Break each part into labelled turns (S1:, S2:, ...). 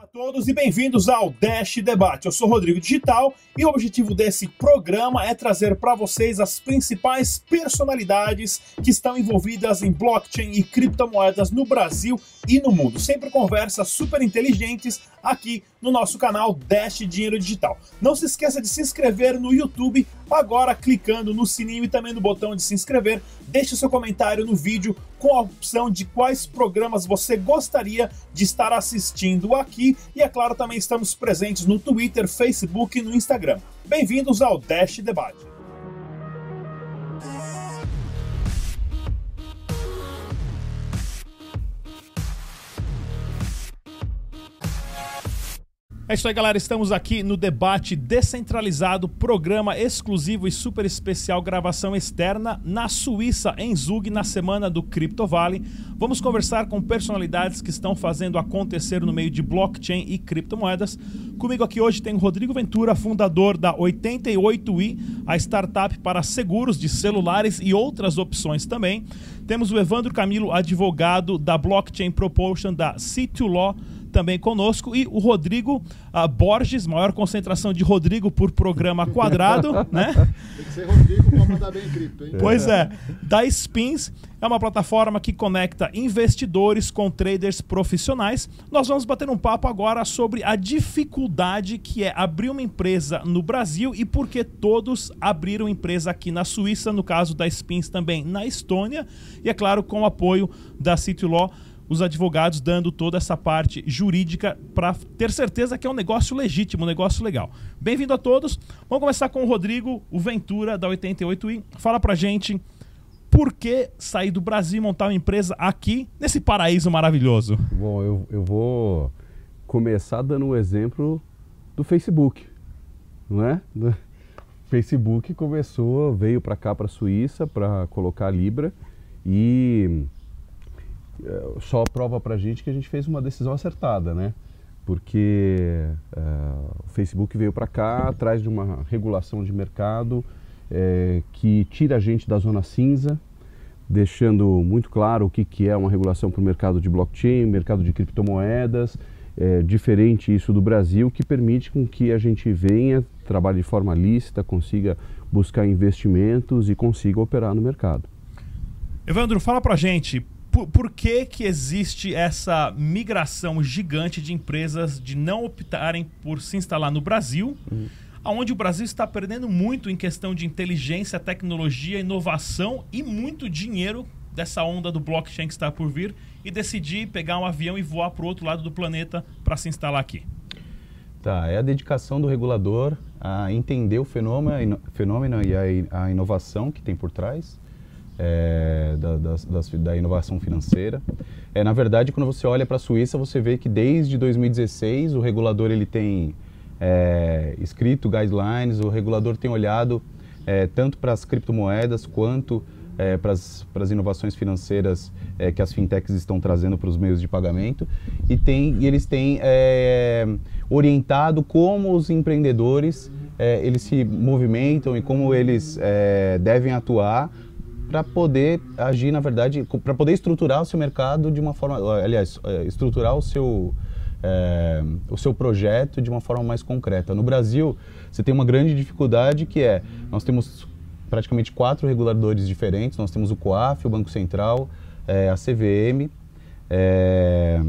S1: Olá a todos e bem-vindos ao Dash Debate. Eu sou Rodrigo Digital e o objetivo desse programa é trazer para vocês as principais personalidades que estão envolvidas em blockchain e criptomoedas no Brasil e no mundo. Sempre conversas super inteligentes aqui no nosso canal Dash Dinheiro Digital. Não se esqueça de se inscrever no YouTube agora clicando no sininho e também no botão de se inscrever. Deixe seu comentário no vídeo com a opção de quais programas você gostaria de estar assistindo aqui e é claro também estamos presentes no Twitter, Facebook e no Instagram. Bem-vindos ao Dash Debate. É isso aí, galera. Estamos aqui no debate descentralizado, programa exclusivo e super especial, gravação externa na Suíça, em Zug, na semana do Crypto Valley. Vamos conversar com personalidades que estão fazendo acontecer no meio de blockchain e criptomoedas. Comigo aqui hoje tem o Rodrigo Ventura, fundador da 88i, a startup para seguros de celulares e outras opções também. Temos o Evandro Camilo, advogado da Blockchain Propulsion da C2 Law também conosco. E o Rodrigo uh, Borges, maior concentração de Rodrigo por programa quadrado, né?
S2: Tem que ser Rodrigo para mandar bem cripto, hein?
S1: Pois é. Da Spins é uma plataforma que conecta investidores com traders profissionais. Nós vamos bater um papo agora sobre a dificuldade que é abrir uma empresa no Brasil e por que todos abriram empresa aqui na Suíça, no caso da Spins também na Estônia, e é claro, com o apoio da City Law os advogados dando toda essa parte jurídica para ter certeza que é um negócio legítimo, um negócio legal. Bem-vindo a todos. Vamos começar com o Rodrigo, o Ventura da 88i. Fala pra gente por que sair do Brasil e montar uma empresa aqui, nesse paraíso maravilhoso?
S3: Bom, eu, eu vou começar dando um exemplo do Facebook, não é? O Facebook começou, veio para cá, para Suíça, para colocar Libra e só prova para a gente que a gente fez uma decisão acertada, né? Porque uh, o Facebook veio para cá atrás de uma regulação de mercado é, que tira a gente da zona cinza, deixando muito claro o que, que é uma regulação para o mercado de blockchain, mercado de criptomoedas, é, diferente isso do Brasil, que permite com que a gente venha, trabalhe de forma lícita, consiga buscar investimentos e consiga operar no mercado.
S1: Evandro, fala para gente, por, por, que, que existe essa migração gigante de empresas de não optarem por se instalar no Brasil, uhum. onde o Brasil está perdendo muito em questão de inteligência, tecnologia, inovação e muito dinheiro dessa onda do blockchain que está por vir e decidir pegar um avião e voar para o outro lado do planeta para se instalar aqui?
S4: Tá, é a dedicação do regulador a entender o fenômeno, fenômeno e a, a inovação que tem por trás é, da, da, inovação financeira. É, na verdade, quando você olha para a Suíça, você vê que desde 2016 o regulador ele tem é, escrito guidelines, o regulador tem olhado é, tanto para as criptomoedas quanto é, para as inovações financeiras é, que as fintechs estão trazendo para os meios de pagamento e, tem, e eles têm é, orientado como os empreendedores eles se movimentam e como eles devem atuar para poder agir, na verdade, para poder estruturar o seu mercado de uma forma, aliás, é, estruturar o seu, é, o seu projeto de uma forma mais concreta. No Brasil, você tem uma grande dificuldade que é, nós temos praticamente quatro reguladores diferentes, nós temos o COAF, o Banco Central, é, a CVM é,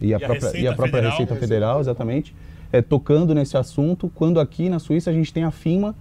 S4: e, a e, própria, a e a própria Federal, Receita Federal, exatamente, é, tocando nesse assunto, quando aqui na Suíça a gente tem a FIMA,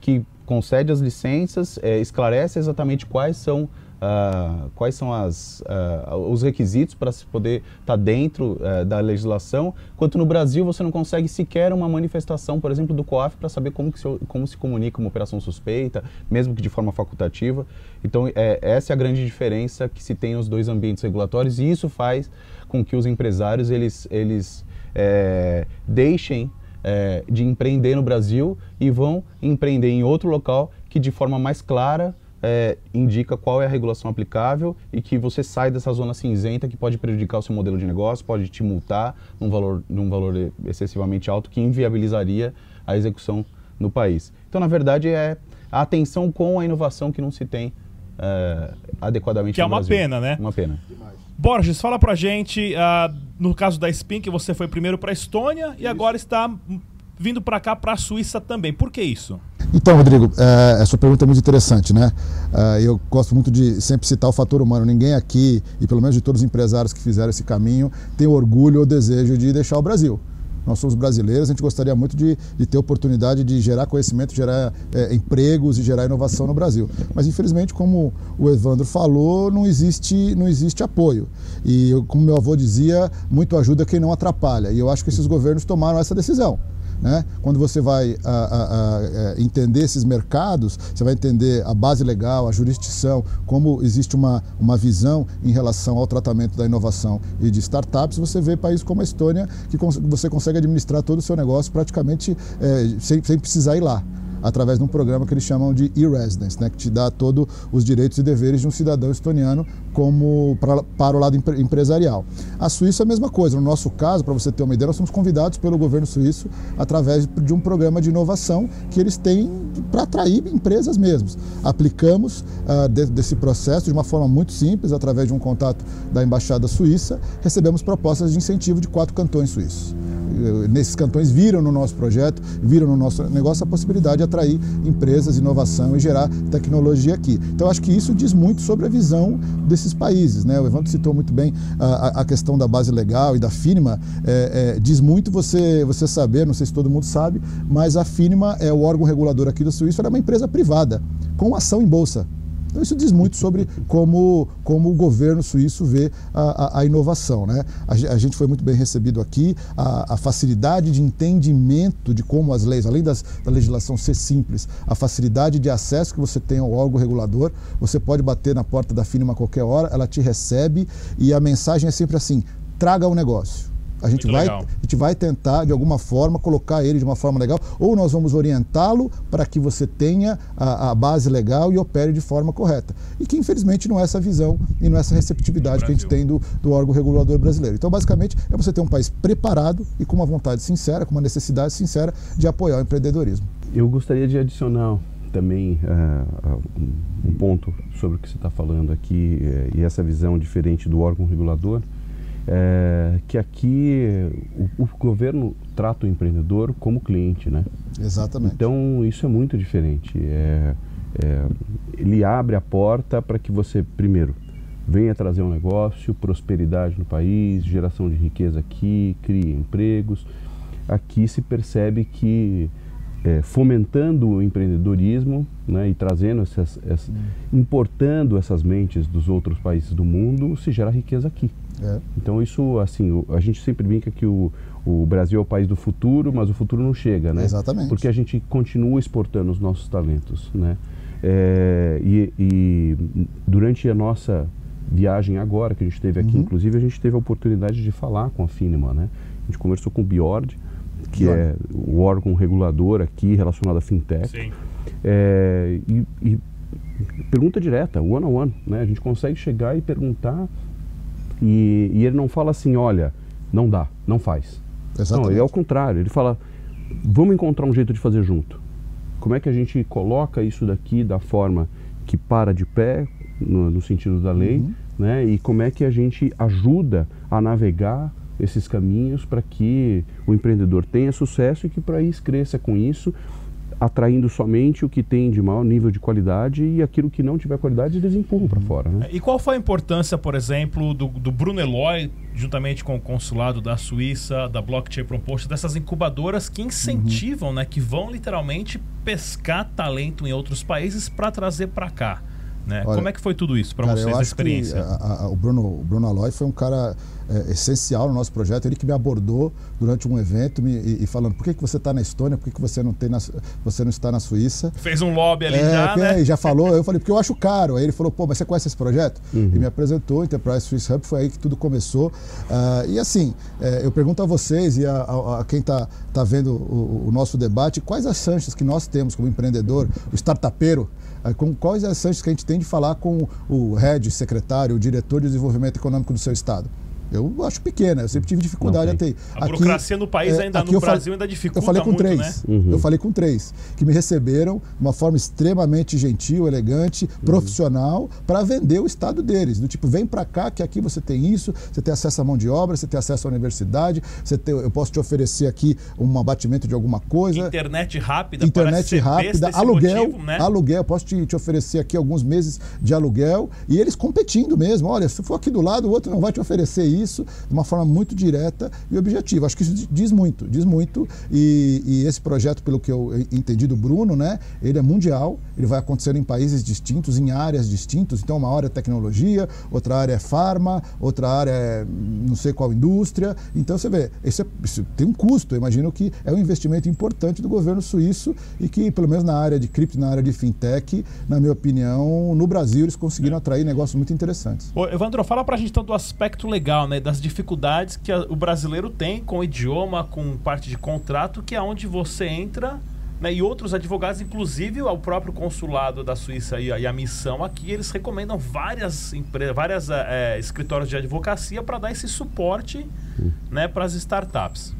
S4: que concede as licenças, é, esclarece exatamente quais são, uh, quais são as, uh, os requisitos para se poder estar tá dentro uh, da legislação, quanto no Brasil você não consegue sequer uma manifestação, por exemplo, do COAF para saber como, se, como se comunica uma operação suspeita, mesmo que de forma facultativa. Então, é, essa é a grande diferença que se tem nos dois ambientes regulatórios e isso faz com que os empresários eles, eles é, deixem é, de empreender no Brasil e vão empreender em outro local que de forma mais clara é, indica qual é a regulação aplicável e que você sai dessa zona cinzenta que pode prejudicar o seu modelo de negócio, pode te multar num valor, num valor excessivamente alto que inviabilizaria a execução no país. Então, na verdade, é a atenção com a inovação que não se tem é, adequadamente
S1: Que é
S4: no
S1: uma
S4: Brasil.
S1: pena, né?
S4: Uma pena.
S1: Borges, fala pra gente, uh, no caso da Spin, que você foi primeiro para a Estônia e agora está vindo para cá, para a Suíça também. Por que isso?
S2: Então, Rodrigo, é, a sua pergunta é muito interessante, né? É, eu gosto muito de sempre citar o fator humano. Ninguém aqui, e pelo menos de todos os empresários que fizeram esse caminho, tem orgulho ou desejo de deixar o Brasil. Nós somos brasileiros, a gente gostaria muito de, de ter oportunidade de gerar conhecimento, gerar é, empregos e gerar inovação no Brasil. Mas infelizmente, como o Evandro falou, não existe, não existe apoio. E como meu avô dizia, muito ajuda quem não atrapalha. E eu acho que esses governos tomaram essa decisão. Né? Quando você vai a, a, a, é, entender esses mercados, você vai entender a base legal, a jurisdição, como existe uma, uma visão em relação ao tratamento da inovação e de startups, você vê países como a Estônia que você consegue administrar todo o seu negócio praticamente é, sem, sem precisar ir lá através de um programa que eles chamam de e-residence, né, que te dá todos os direitos e deveres de um cidadão estoniano como pra, para o lado empre, empresarial. A Suíça é a mesma coisa. No nosso caso, para você ter uma ideia, nós somos convidados pelo governo suíço através de um programa de inovação que eles têm para atrair empresas mesmos. Aplicamos uh, de, desse processo de uma forma muito simples, através de um contato da embaixada suíça, recebemos propostas de incentivo de quatro cantões suíços nesses cantões viram no nosso projeto, viram no nosso negócio a possibilidade de atrair empresas, inovação e gerar tecnologia aqui. Então, acho que isso diz muito sobre a visão desses países. Né? O Evandro citou muito bem a, a questão da base legal e da FINMA. É, é, diz muito você, você saber, não sei se todo mundo sabe, mas a FINMA é o órgão regulador aqui da Suíça, é uma empresa privada, com ação em bolsa. Então isso diz muito sobre como, como o governo suíço vê a, a, a inovação. Né? A, a, gente foi muito bem recebido aqui, a, facilidade de entendimento de como as leis, além das, da legislação ser simples, a facilidade de acesso que você tem ao órgão regulador, você pode bater na porta da FINMA a qualquer hora, ela te recebe e a mensagem é sempre assim, traga o um negócio. A gente, vai, a gente vai tentar, de alguma forma, colocar ele de uma forma legal, ou nós vamos orientá-lo para que você tenha a, a, base legal e opere de forma correta. E que, infelizmente, não é essa visão e não é essa receptividade que a gente tem do, do órgão regulador brasileiro. Então, basicamente, é você ter um país preparado e com uma vontade sincera, com uma necessidade sincera de apoiar o empreendedorismo.
S3: Eu gostaria de adicionar também uh, um ponto sobre o que você está falando aqui uh, e essa visão diferente do órgão regulador é, que aqui o, o, governo trata o empreendedor como cliente, né?
S2: Exatamente.
S3: Então isso é muito diferente. É, é, ele abre a porta para que você, primeiro, venha trazer um negócio, prosperidade no país, geração de riqueza aqui, crie empregos. Aqui se percebe que é, fomentando o empreendedorismo né, e trazendo essas, essas hum. importando essas mentes dos outros países do mundo, se gera riqueza aqui. É. Então isso, assim, a gente sempre brinca que o, o Brasil é o país do futuro, mas o futuro não chega, né?
S2: Exatamente.
S3: Porque a gente continua exportando os nossos talentos, né? É, e, e, durante a nossa viagem agora, que a gente teve aqui, uhum. inclusive, a gente teve a oportunidade de falar com a Finema, né? A gente conversou com o Biord, que é o órgão regulador aqui relacionado à fintech. Sim. É, e, e pergunta direta, one on one, né? A gente consegue chegar e perguntar e, e ele não fala assim, olha, não dá, não faz. Exatamente. Não, ele é o contrário, ele fala, vamos encontrar um jeito de fazer junto. Como é que a gente coloca isso daqui da forma que para de pé, no, no sentido da lei, uhum. né? E como é que a gente ajuda a navegar esses caminhos para que o empreendedor tenha sucesso e que o país cresça com isso atraindo somente o que tem de maior nível de qualidade e aquilo que não tiver qualidade eles empurram para fora. Né?
S1: E qual foi a importância, por exemplo, do, do Bruno Eloy, juntamente com o consulado da Suíça, da Blockchain Proposta, dessas incubadoras que incentivam, uhum. né, que vão literalmente pescar talento em outros países para trazer para cá? Né? Olha, Como é que foi tudo isso para vocês, a experiência?
S2: A, a, o, Bruno, o Bruno Aloy foi um cara é, essencial no nosso projeto, ele que me abordou durante um evento me, e, e, falando por que, que você está na Estônia, por que, que você, não tem na, você não está na Suíça.
S1: Fez um lobby ali é, já, né?
S2: Já falou, eu falei, porque eu acho caro. Aí ele falou, pô, mas você conhece esse projeto? Uhum. E me apresentou, Enterprise Swiss Hub, foi aí que tudo começou. Uh, e assim, é, eu pergunto a vocês e a, a, a quem está tá vendo o, o nosso debate, quais as chances que nós temos como empreendedor, o startupeiro, com quais as chances que a gente tem de falar com o head, secretário, o diretor de desenvolvimento econômico do seu estado? Eu acho pequena, eu sempre tive dificuldade
S3: tem.
S2: a ter.
S1: A burocracia no país
S2: é,
S1: ainda,
S2: aqui
S1: no
S2: eu falei-
S1: Brasil ainda dificulta
S2: Eu falei com
S1: muito,
S2: três.
S1: né?
S3: Uhum.
S2: Eu falei com três. Que me receberam de uma forma extremamente gentil, elegante, profissional, para vender o estado deles. Do tipo, vem para cá que aqui você tem isso, você tem acesso à mão de obra, você tem acesso à universidade, você tem, eu posso te oferecer aqui um abatimento de alguma coisa.
S1: Internet rápida,
S2: Internet rápida, aluguel,
S1: motivo, né?
S2: aluguel, posso te, te oferecer aqui alguns meses de aluguel e eles competindo mesmo. Olha, se for aqui do lado, o outro não vai te oferecer isso de uma forma muito direta e objetiva. Acho que isso diz muito, diz muito. E, e esse projeto, pelo que eu entendi do Bruno, né, ele é mundial, ele vai acontecer em países distintos, em áreas distintas. Então, uma área é tecnologia, outra área é farma, outra área é não sei qual indústria. Então, você vê, isso, é- isso tem um custo. Eu imagino que é um investimento importante do governo suíço e que, pelo menos na área de cripto, na área de fintech, na minha opinião, no Brasil eles conseguiram atrair negócios muito interessantes.
S1: Ô, Evandro, fala pra gente então do aspecto legal, né? Das dificuldades que a- o brasileiro tem com o idioma, com parte de contrato, que é onde você entra, né? E outros advogados, inclusive o próprio consulado da Suíça e a, e a missão aqui, eles recomendam várias empresas, várias eh, escritórios de advocacia para dar esse suporte, né, para as startups.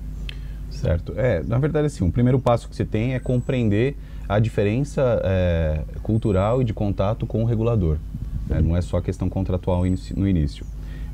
S4: Certo. É, na verdade, assim, o primeiro passo que você tem é compreender a diferença é, cultural e de contato com o regulador. né? Não é só a questão contratual no início.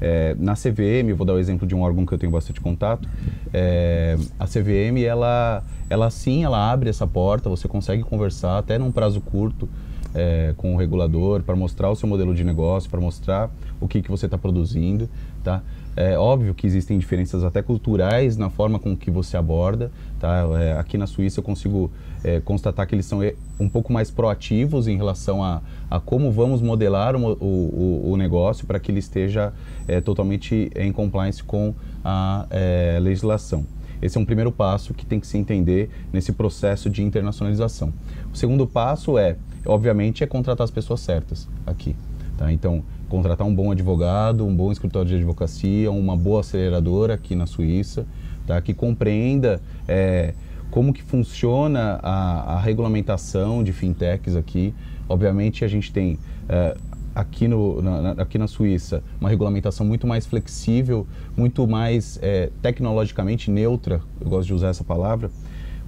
S4: É, na CVM, vou dar o exemplo de um órgão que eu tenho bastante contato. é, a CVM, ela, ela sim, ela abre essa porta. Você consegue conversar até num prazo curto é, com o regulador para mostrar o seu modelo de negócio, para mostrar o que, que você está produzindo, tá? É óbvio que existem diferenças até culturais na forma com que você aborda, tá? É, aqui na Suíça eu consigo é, constatar que eles são é, um pouco mais proativos em relação a, a como vamos modelar o, o- o negócio para que ele esteja é, totalmente em compliance com a é, legislação. Esse é um primeiro passo que tem que se entender nesse processo de internacionalização. O segundo passo é, obviamente, é contratar as pessoas certas aqui. Tá? Então, contratar um bom advogado, um bom escritório de advocacia, uma boa aceleradora aqui na Suíça, tá? que compreenda é, como que funciona a, a regulamentação de fintechs aqui. Obviamente, a gente tem é, aqui, no, na, aqui na Suíça uma regulamentação muito mais flexível, muito mais é, tecnologicamente neutra, eu gosto de usar essa palavra,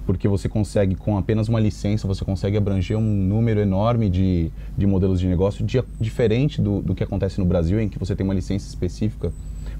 S4: porque você consegue, com apenas uma licença, você consegue abranger um número enorme de, de modelos de negócio, di- diferente do, do que acontece no Brasil, em que você tem uma licença específica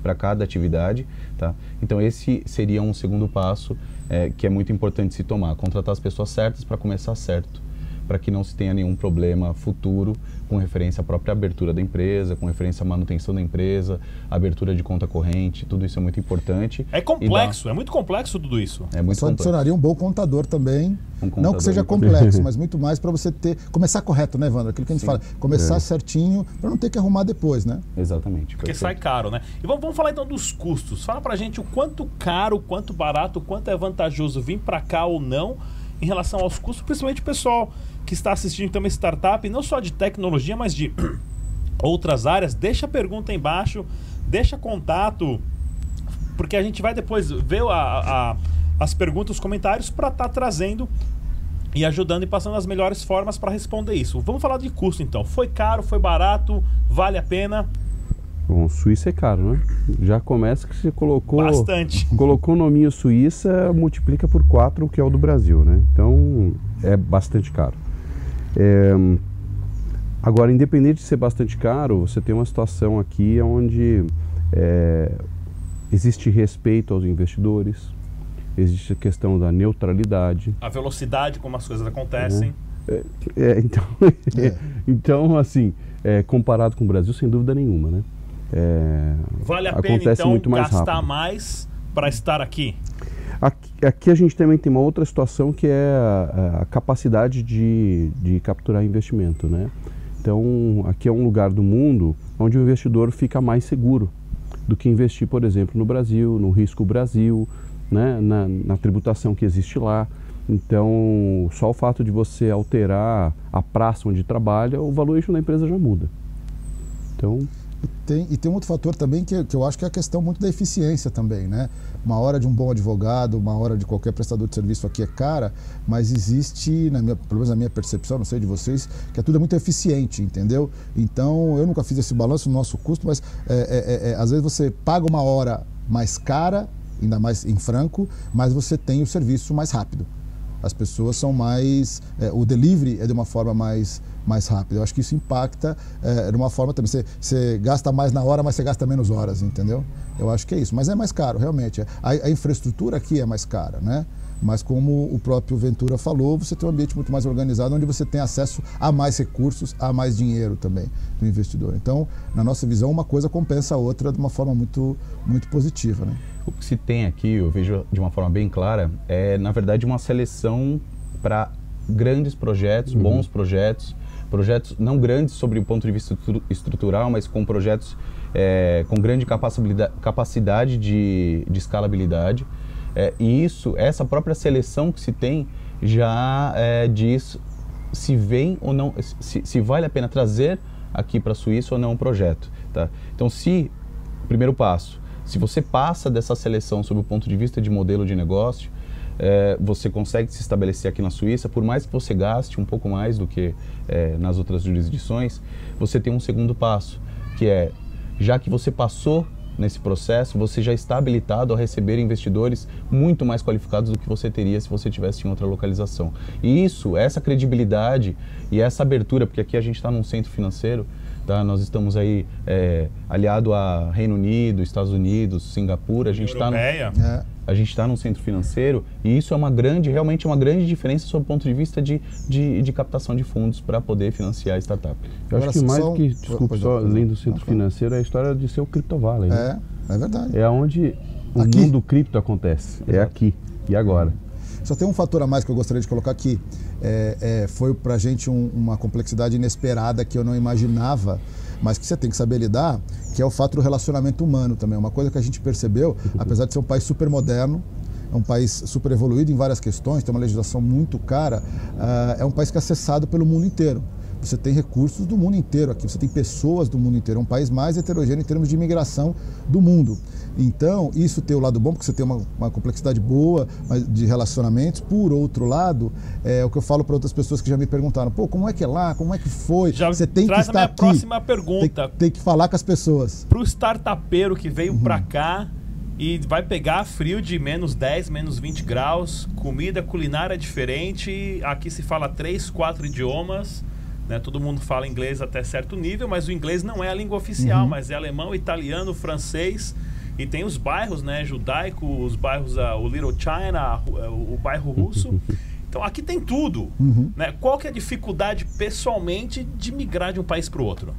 S4: para cada atividade. Tá? Então, esse seria um segundo passo eh, que é muito importante se tomar: contratar as pessoas certas para começar certo, para que não se tenha nenhum problema futuro com referência à própria abertura da empresa, com referência à manutenção da empresa, abertura de conta corrente, tudo isso é muito importante.
S1: É complexo, é muito complexo tudo isso.
S4: dá- É muito
S2: Só
S4: complexo.
S2: adicionaria um bom contador também.
S4: Um
S2: não
S4: contador
S2: que seja complexo, mas muito mais para você ter. Começar correto, né, Evandro? Aquilo que a gente
S4: Sim.
S2: fala. Começar
S3: É.
S2: certinho para não ter que arrumar depois, né?
S4: Exatamente.
S1: Porque
S4: perfeito.
S1: sai caro, né? E vamos, vamos falar então dos custos. Fala pra gente o quanto caro, o quanto barato, o quanto é vantajoso vir pra cá ou não em relação aos custos, principalmente o pessoal que está assistindo também startup, não só de tecnologia, mas de outras áreas. Deixa a pergunta aí embaixo, deixa contato, porque a gente vai depois ver a- a- as perguntas, os comentários para estar trazendo e ajudando e passando as melhores formas para responder isso. Vamos falar de custo então. Foi caro, foi barato, vale a pena?
S3: Bom, Suíça é caro, né? Já começa que você colocou.
S1: Bastante.
S3: Colocou o nominho Suíça, multiplica por 4 o que é o do Brasil, né? Então é bastante caro. É, Agora, independente de ser bastante caro, você tem uma situação aqui onde é, existe respeito aos investidores, existe a questão da neutralidade.
S1: A velocidade como as coisas acontecem.
S3: É, então,
S2: É.
S3: então, assim, é, comparado com o Brasil, sem dúvida nenhuma, né? É,
S1: Vale a pena então
S3: muito mais
S1: gastar
S3: rápido.
S1: mais para estar aqui?
S3: Aqui, aqui a gente também tem uma outra situação que é a, a capacidade de, de capturar investimento, né? Então, aqui é um lugar do mundo onde o investidor fica mais seguro do que investir, por exemplo, no Brasil, no risco Brasil, né? na, na tributação que existe lá. Então, só o fato de você alterar a praça onde trabalha, o valuation da empresa já muda. Então,
S2: E tem, e tem um outro fator também que, que eu acho que é a questão muito da eficiência também, né? Uma hora de um bom advogado, uma hora de qualquer prestador de serviço aqui é cara, mas existe, na minha, pelo menos na minha percepção, não sei de vocês, que é tudo é muito eficiente, entendeu? Então, eu nunca fiz esse balanço no nosso custo, mas é, é, é, às vezes você paga uma hora mais cara, ainda mais em franco, mas você tem o serviço mais rápido. As pessoas são mais. É, o delivery é de uma forma mais, mais rápida. Eu acho que isso impacta é, de uma forma também. Você, você gasta mais na hora, mas você gasta menos horas, entendeu? Eu acho que é isso. Mas é mais caro, realmente. A, a infraestrutura aqui é mais cara, né? Mas como o próprio Ventura falou, você tem um ambiente muito mais organizado, onde você tem acesso a mais recursos, a mais dinheiro também do investidor. Então, na nossa visão, uma coisa compensa a outra de uma forma muito, muito positiva. Né?
S4: O que se tem aqui, eu vejo de uma forma bem clara, é na verdade uma seleção para grandes projetos, uhum. bons projetos, projetos não grandes sobre o ponto de vista estrutural, mas com projetos é, com grande capacidade, de, de escalabilidade. É, e isso, essa própria seleção que se tem já é, diz se vem ou não, se, se vale a pena trazer aqui para a Suíça ou não um projeto. Tá? Então, se, primeiro passo, se você passa dessa seleção sob o ponto de vista de modelo de negócio, é, você consegue se estabelecer aqui na Suíça, por mais que você gaste um pouco mais do que é, nas outras jurisdições, você tem um segundo passo, que é, já que você passou nesse processo, você já está habilitado a receber investidores muito mais qualificados do que você teria se você tivesse em outra localização. E isso, essa credibilidade e essa abertura, porque aqui a gente está num centro financeiro, tá? nós estamos aí é, aliado a Reino Unido, Estados Unidos, Singapura, a gente está a gente está num centro financeiro e isso é uma grande, realmente é uma grande diferença sob o ponto de vista de, de, de captação de fundos para poder financiar a startup.
S3: Eu Agora, acho que mais que, desculpe, só além do centro financeiro, é a história de ser o criptovale.
S2: Né? É, é verdade.
S3: É onde o aqui. mundo cripto acontece, é Exato. é aqui e agora.
S2: Só tem um fator a mais que eu gostaria de colocar aqui. É, é, foi para a gente um, uma complexidade inesperada que eu não imaginava mas que você tem que saber lidar, que é o fato do relacionamento humano também. Uma coisa que a gente percebeu, apesar de ser um país super moderno, é um país super evoluído em várias questões, tem uma legislação muito cara, uh, é um país que é acessado pelo mundo inteiro. Você tem recursos do mundo inteiro aqui, você tem pessoas do mundo inteiro. É um país mais heterogêneo em termos de imigração do mundo. Então, isso tem o lado bom, porque você tem uma, uma complexidade boa de relacionamentos. Por outro lado, é o que eu falo para outras pessoas que já me perguntaram: pô, como é que é lá? Como é que foi?
S1: Já você tem que estar a minha aqui. próxima pergunta.
S2: Tem, tem, que falar com as pessoas.
S1: Para o startupeiro que veio uhum. para cá e vai pegar frio de menos 10, menos 20 graus, comida culinária diferente. Aqui se fala três, quatro idiomas. Né? Todo mundo fala inglês até certo nível, mas o inglês não é a língua oficial, uhum. mas é alemão, italiano, francês. E tem os bairros, né, judaico, os bairros, uh, o Little China, o, o bairro russo. Então aqui tem tudo. Uhum. Né? Qual que é a dificuldade pessoalmente de migrar de um país para o outro?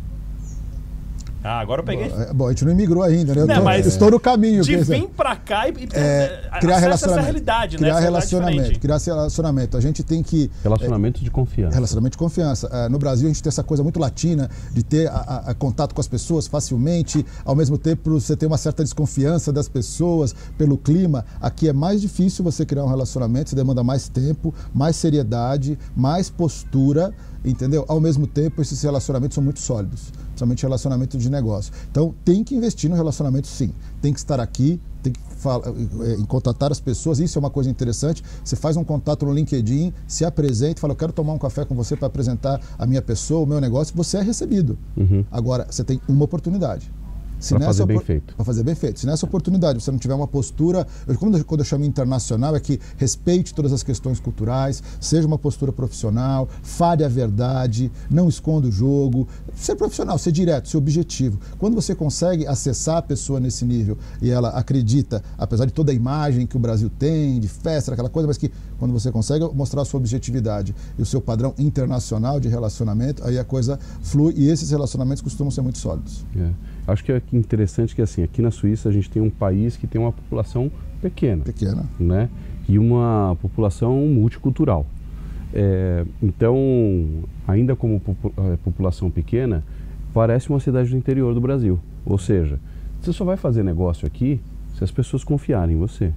S1: Ah, agora eu peguei. Bom,
S2: é, bom, a gente não imigrou ainda, né? Eu tô, mas estou no caminho.
S1: De vir para cá e,
S2: é, criar relacionamento.
S1: essa realidade,
S2: criar né? relacionamento, criar relacionamento. A gente tem que
S3: relacionamento
S2: é,
S3: de confiança.
S2: Relacionamento de confiança. É, no Brasil a gente tem essa coisa muito latina de ter a, a, a contato com as pessoas facilmente, ao mesmo tempo você tem uma certa desconfiança das pessoas pelo clima. Aqui é mais difícil você criar um relacionamento, você demanda mais tempo, mais seriedade, mais postura entendeu? Ao mesmo tempo, esses relacionamentos são muito sólidos, principalmente relacionamento de negócio. Então, tem que investir no relacionamento sim, tem que estar aqui, tem que falar, eh, em contatar as pessoas, isso é uma coisa interessante. Você faz um contato no LinkedIn, se apresenta, fala, eu quero tomar um café com você para apresentar a minha pessoa, o meu negócio, você é recebido. Uhum. Agora, você tem uma oportunidade.
S3: Para fazer bem feito.
S2: Para fazer bem feito. Se nessa oportunidade você não tiver uma postura, eu, quando, quando eu chamo internacional, é que respeite todas as questões culturais, seja uma postura profissional, fale a verdade, não esconda o jogo, ser profissional, ser direto, ser objetivo. Quando você consegue acessar a pessoa nesse nível e ela acredita, apesar de toda a imagem que o Brasil tem, de festa, aquela coisa, mas que quando você consegue mostrar a sua objetividade e o seu padrão internacional de relacionamento, aí a coisa flui e esses relacionamentos costumam ser muito sólidos.
S3: É. Acho que é interessante que assim, aqui na Suíça a gente tem um país que tem uma população pequena.
S2: Pequena.
S3: Né? E uma população multicultural. É, então, ainda como é, população pequena, parece uma cidade do interior do Brasil. Ou seja, você só vai fazer negócio aqui se as pessoas confiarem em você.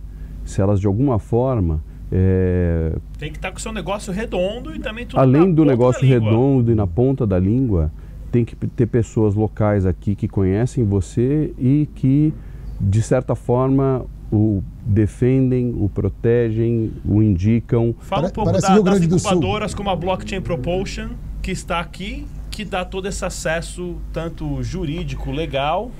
S3: Se elas de alguma forma é...
S1: Tem que estar com o seu negócio redondo e também tudo
S3: Além do negócio redondo e na ponta da língua, tem que ter pessoas locais aqui que conhecem você e que, de certa forma, o defendem, o protegem, o indicam.
S1: Fala um pouco da, das incubadoras como a Blockchain Propulsion, que está aqui, que dá todo esse acesso, tanto jurídico, legal,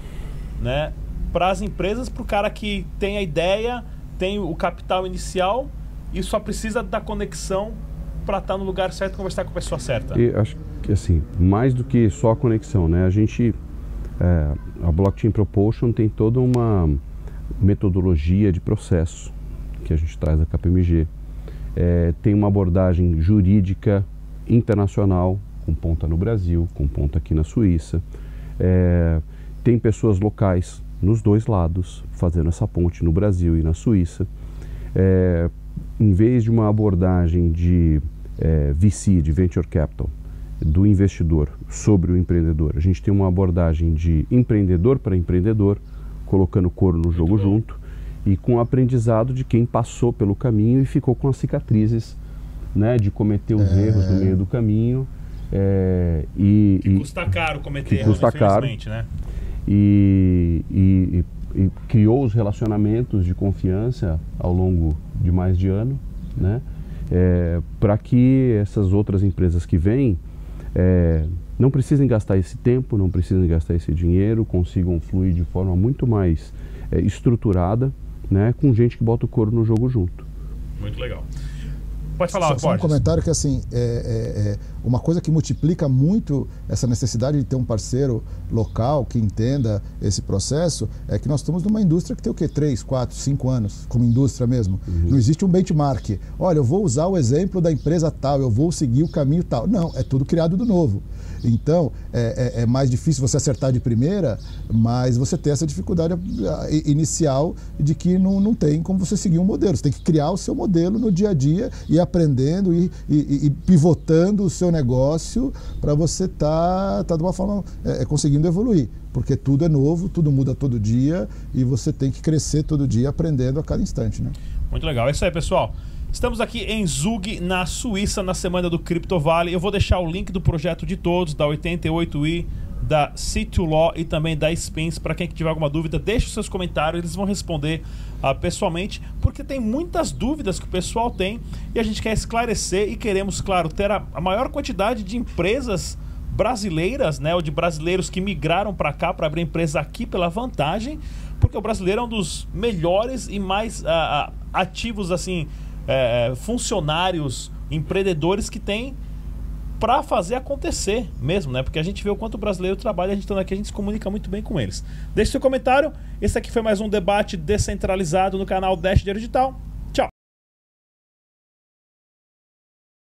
S1: né, para as empresas, para o cara que tem a ideia, tem o capital inicial e só precisa da conexão para estar tá no lugar certo e conversar com a pessoa certa.
S3: E acho que assim, mais do que só a conexão, né? A gente, é, a Blockchain Propulsion tem toda uma metodologia de processo que a gente traz da KPMG. É, tem uma abordagem jurídica internacional, com ponta no Brasil, com ponta aqui na Suíça. É, tem pessoas locais nos dois lados, fazendo essa ponte no Brasil e na Suíça. É, em vez de uma abordagem de é, VC, de Venture Capital, do investidor sobre o empreendedor, a gente tem uma abordagem de empreendedor para empreendedor, colocando couro no jogo junto e com o aprendizado de quem passou pelo caminho e ficou com as cicatrizes né, de cometer os é... erros no meio do caminho. É,
S1: e, que custa caro cometer erros, custa caro, né?
S3: E, e, e, criou os relacionamentos de confiança ao longo de mais de ano, né? É, para que essas outras empresas que vêm é, não precisem gastar esse tempo, não precisem gastar esse dinheiro, consigam fluir de forma muito mais é, estruturada, né, com gente que bota o couro no jogo junto.
S1: Muito legal. Pode falar,
S2: Só, só um comentário que assim, é, é, é, uma coisa que multiplica muito essa necessidade de ter um parceiro local que entenda esse processo é que nós estamos numa indústria que tem o quê? 3, 4, 5 anos, como indústria mesmo. Uhum. Não existe um benchmark. Olha, eu vou usar o exemplo da empresa tal, eu vou seguir o caminho tal. Não, é tudo criado do novo. Então, é, é, é, mais difícil você acertar de primeira, mas você tem essa dificuldade inicial de que não, não tem como você seguir um modelo. Você tem que criar o seu modelo no dia a dia e aprendendo e, e, e pivotando o seu negócio para você estar tá, tá de uma forma é, é, conseguindo evoluir. Porque tudo é novo, tudo muda todo dia e você tem que crescer todo dia aprendendo a cada instante. Né?
S1: Muito legal. É isso aí, pessoal. Estamos aqui em Zug, na Suíça, na semana do Crypto Valley. Eu vou deixar o link do projeto de todos, da 88i, da C2Law e também da Spins. Para quem tiver alguma dúvida, deixe os seus comentários, eles vão responder uh, pessoalmente, porque tem muitas dúvidas que o pessoal tem e a gente quer esclarecer e queremos, claro, ter a, a maior quantidade de empresas brasileiras, né, ou de brasileiros que migraram para cá para abrir empresa aqui pela vantagem, porque o brasileiro é um dos melhores e mais uh, ativos assim é, funcionários, empreendedores que tem para fazer acontecer mesmo, né? Porque a gente vê o quanto o brasileiro trabalha, a gente estando aqui, a gente se comunica muito bem com eles. Deixe seu comentário. Esse aqui foi mais um debate descentralizado no canal Dash Digital.